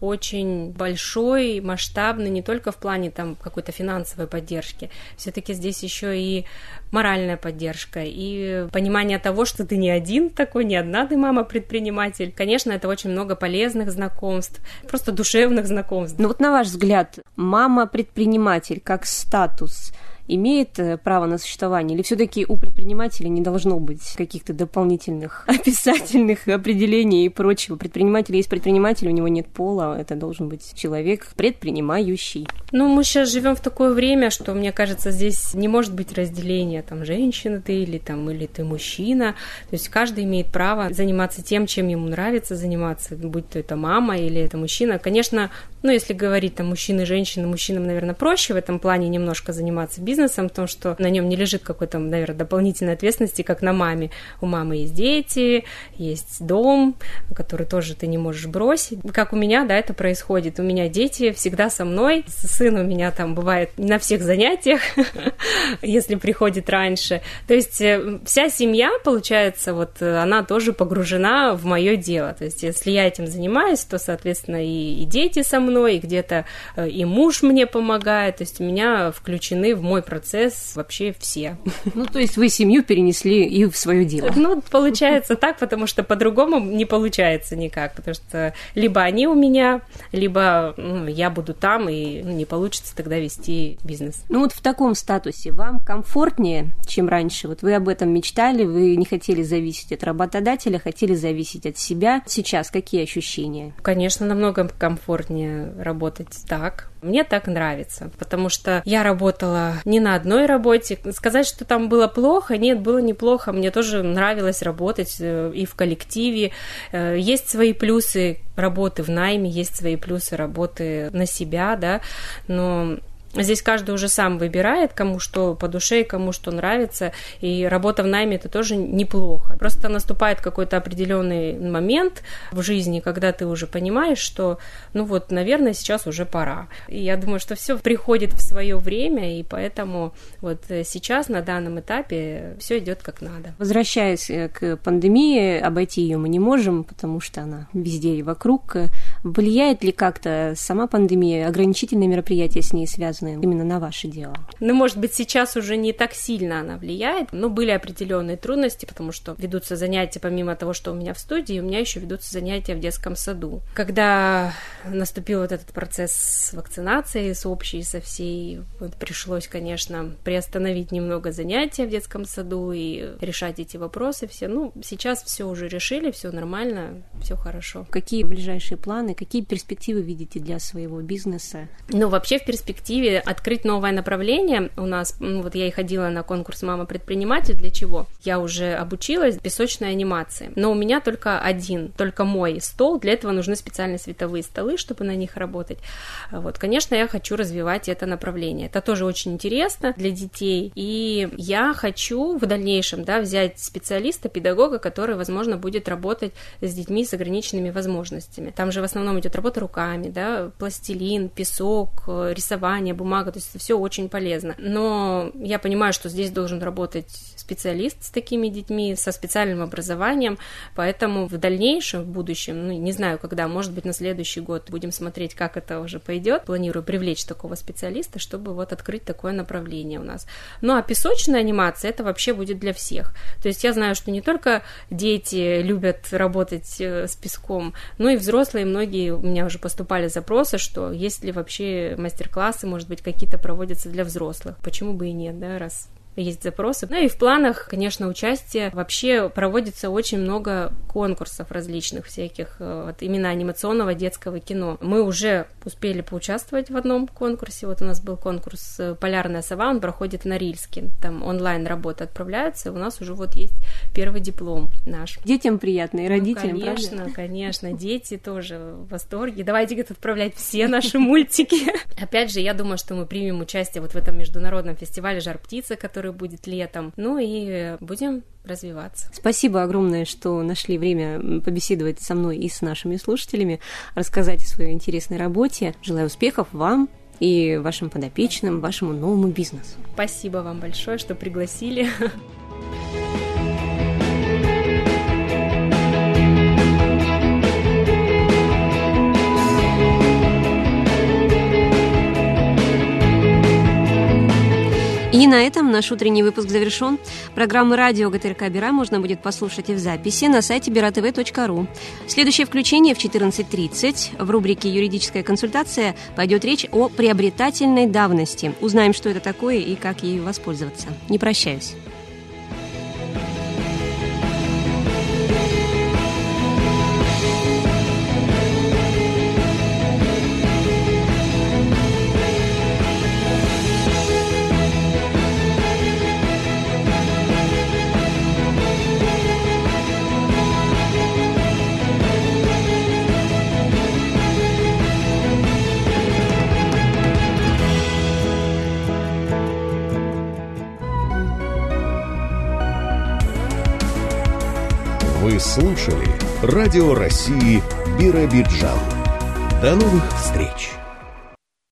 очень большой, масштабный, не только в плане там какой-то финансовой поддержки. Все-таки здесь еще и моральная поддержка и понимание того, что ты не один такой, не одна ты мама предприниматель. Конечно, это очень много полезных знакомств, просто душевных знакомств. Ну вот на ваш взгляд, мама предприниматель как статус – имеет э, право на существование? Или все-таки у предпринимателя не должно быть каких-то дополнительных <laughs> описательных определений и прочего? Предприниматель есть предприниматель, у него нет пола, это должен быть человек предпринимающий. Ну, мы сейчас живем в такое время, что, мне кажется, здесь не может быть разделения, там, женщина ты или там, или ты мужчина. То есть каждый имеет право заниматься тем, чем ему нравится заниматься, будь то это мама или это мужчина. Конечно, ну, если говорить там мужчины, женщины, мужчинам, наверное, проще в этом плане немножко заниматься бизнесом, потому что на нем не лежит какой-то, наверное, дополнительной ответственности, как на маме. У мамы есть дети, есть дом, который тоже ты не можешь бросить. Как у меня, да, это происходит. У меня дети всегда со мной. Сын у меня там бывает на всех занятиях, <laughs> если приходит раньше. То есть э, вся семья, получается, вот она тоже погружена в мое дело. То есть если я этим занимаюсь, то, соответственно, и, и дети со мной, и где-то э, и муж мне помогает, то есть меня включены в мой процесс вообще все. Ну, то есть вы семью перенесли и в свое дело. Ну, получается так, потому что по-другому не получается никак, потому что либо они у меня, либо ну, я буду там, и ну, не получится тогда вести бизнес. Ну, вот в таком статусе вам комфортнее, чем раньше? Вот вы об этом мечтали, вы не хотели зависеть от работодателя, хотели зависеть от себя. Сейчас какие ощущения? Конечно, намного комфортнее работать так. Мне так нравится, потому что я работала не на одной работе. Сказать, что там было плохо, нет, было неплохо. Мне тоже нравилось работать э, и в коллективе. Э, есть свои плюсы работы в найме, есть свои плюсы работы на себя, да, но Здесь каждый уже сам выбирает, кому что по душе и кому что нравится. И работа в найме это тоже неплохо. Просто наступает какой-то определенный момент в жизни, когда ты уже понимаешь, что, ну вот, наверное, сейчас уже пора. И я думаю, что все приходит в свое время, и поэтому вот сейчас на данном этапе все идет как надо. Возвращаясь э, к пандемии, обойти ее мы не можем, потому что она везде и вокруг. Влияет ли как-то сама пандемия, ограничительные мероприятия с ней связаны? именно на ваше дело? Ну, может быть, сейчас уже не так сильно она влияет, но были определенные трудности, потому что ведутся занятия, помимо того, что у меня в студии, у меня еще ведутся занятия в детском саду. Когда наступил вот этот процесс вакцинации с общей, со всей, вот пришлось, конечно, приостановить немного занятия в детском саду и решать эти вопросы все. Ну, сейчас все уже решили, все нормально, все хорошо. Какие ближайшие планы, какие перспективы видите для своего бизнеса? Ну, вообще в перспективе открыть новое направление. У нас, ну, вот я и ходила на конкурс «Мама предприниматель». Для чего? Я уже обучилась песочной анимации. Но у меня только один, только мой стол. Для этого нужны специальные световые столы, чтобы на них работать. Вот, конечно, я хочу развивать это направление. Это тоже очень интересно для детей. И я хочу в дальнейшем да, взять специалиста, педагога, который, возможно, будет работать с детьми с ограниченными возможностями. Там же в основном идет работа руками, да, пластилин, песок, рисование, бумага, то есть это все очень полезно. Но я понимаю, что здесь должен работать специалист с такими детьми, со специальным образованием, поэтому в дальнейшем, в будущем, ну, не знаю, когда, может быть, на следующий год будем смотреть, как это уже пойдет. Планирую привлечь такого специалиста, чтобы вот открыть такое направление у нас. Ну, а песочная анимация, это вообще будет для всех. То есть я знаю, что не только дети любят работать э, с песком, но и взрослые, многие, у меня уже поступали запросы, что есть ли вообще мастер-классы, может быть, какие-то проводятся для взрослых. Почему бы и нет, да, раз есть запросы. Ну и в планах, конечно, участие. Вообще проводится очень много конкурсов различных всяких, э, вот именно анимационного детского кино. Мы уже успели поучаствовать в одном конкурсе. Вот у нас был конкурс э, «Полярная сова», он проходит в Норильске. Там онлайн работы отправляются, у нас уже вот есть первый диплом наш. Детям приятно и ну, родителям, ну, Конечно, правда? конечно, дети тоже в восторге. Давайте где-то отправлять все наши мультики. <laughs> Опять же, я думаю, что мы примем участие вот в этом международном фестивале «Жар птица», который который будет летом. Ну и будем развиваться. Спасибо огромное, что нашли время побеседовать со мной и с нашими слушателями, рассказать о своей интересной работе. Желаю успехов вам и вашим подопечным, вашему новому бизнесу. Спасибо вам большое, что пригласили. <laughs> И на этом наш утренний выпуск завершен. Программы радио ГТРК Бера можно будет послушать и в записи на сайте beratv.ru. Следующее включение в 14.30 в рубрике «Юридическая консультация» пойдет речь о приобретательной давности. Узнаем, что это такое и как ею воспользоваться. Не прощаюсь. Слушали Радио России Биробиджан. До новых встреч!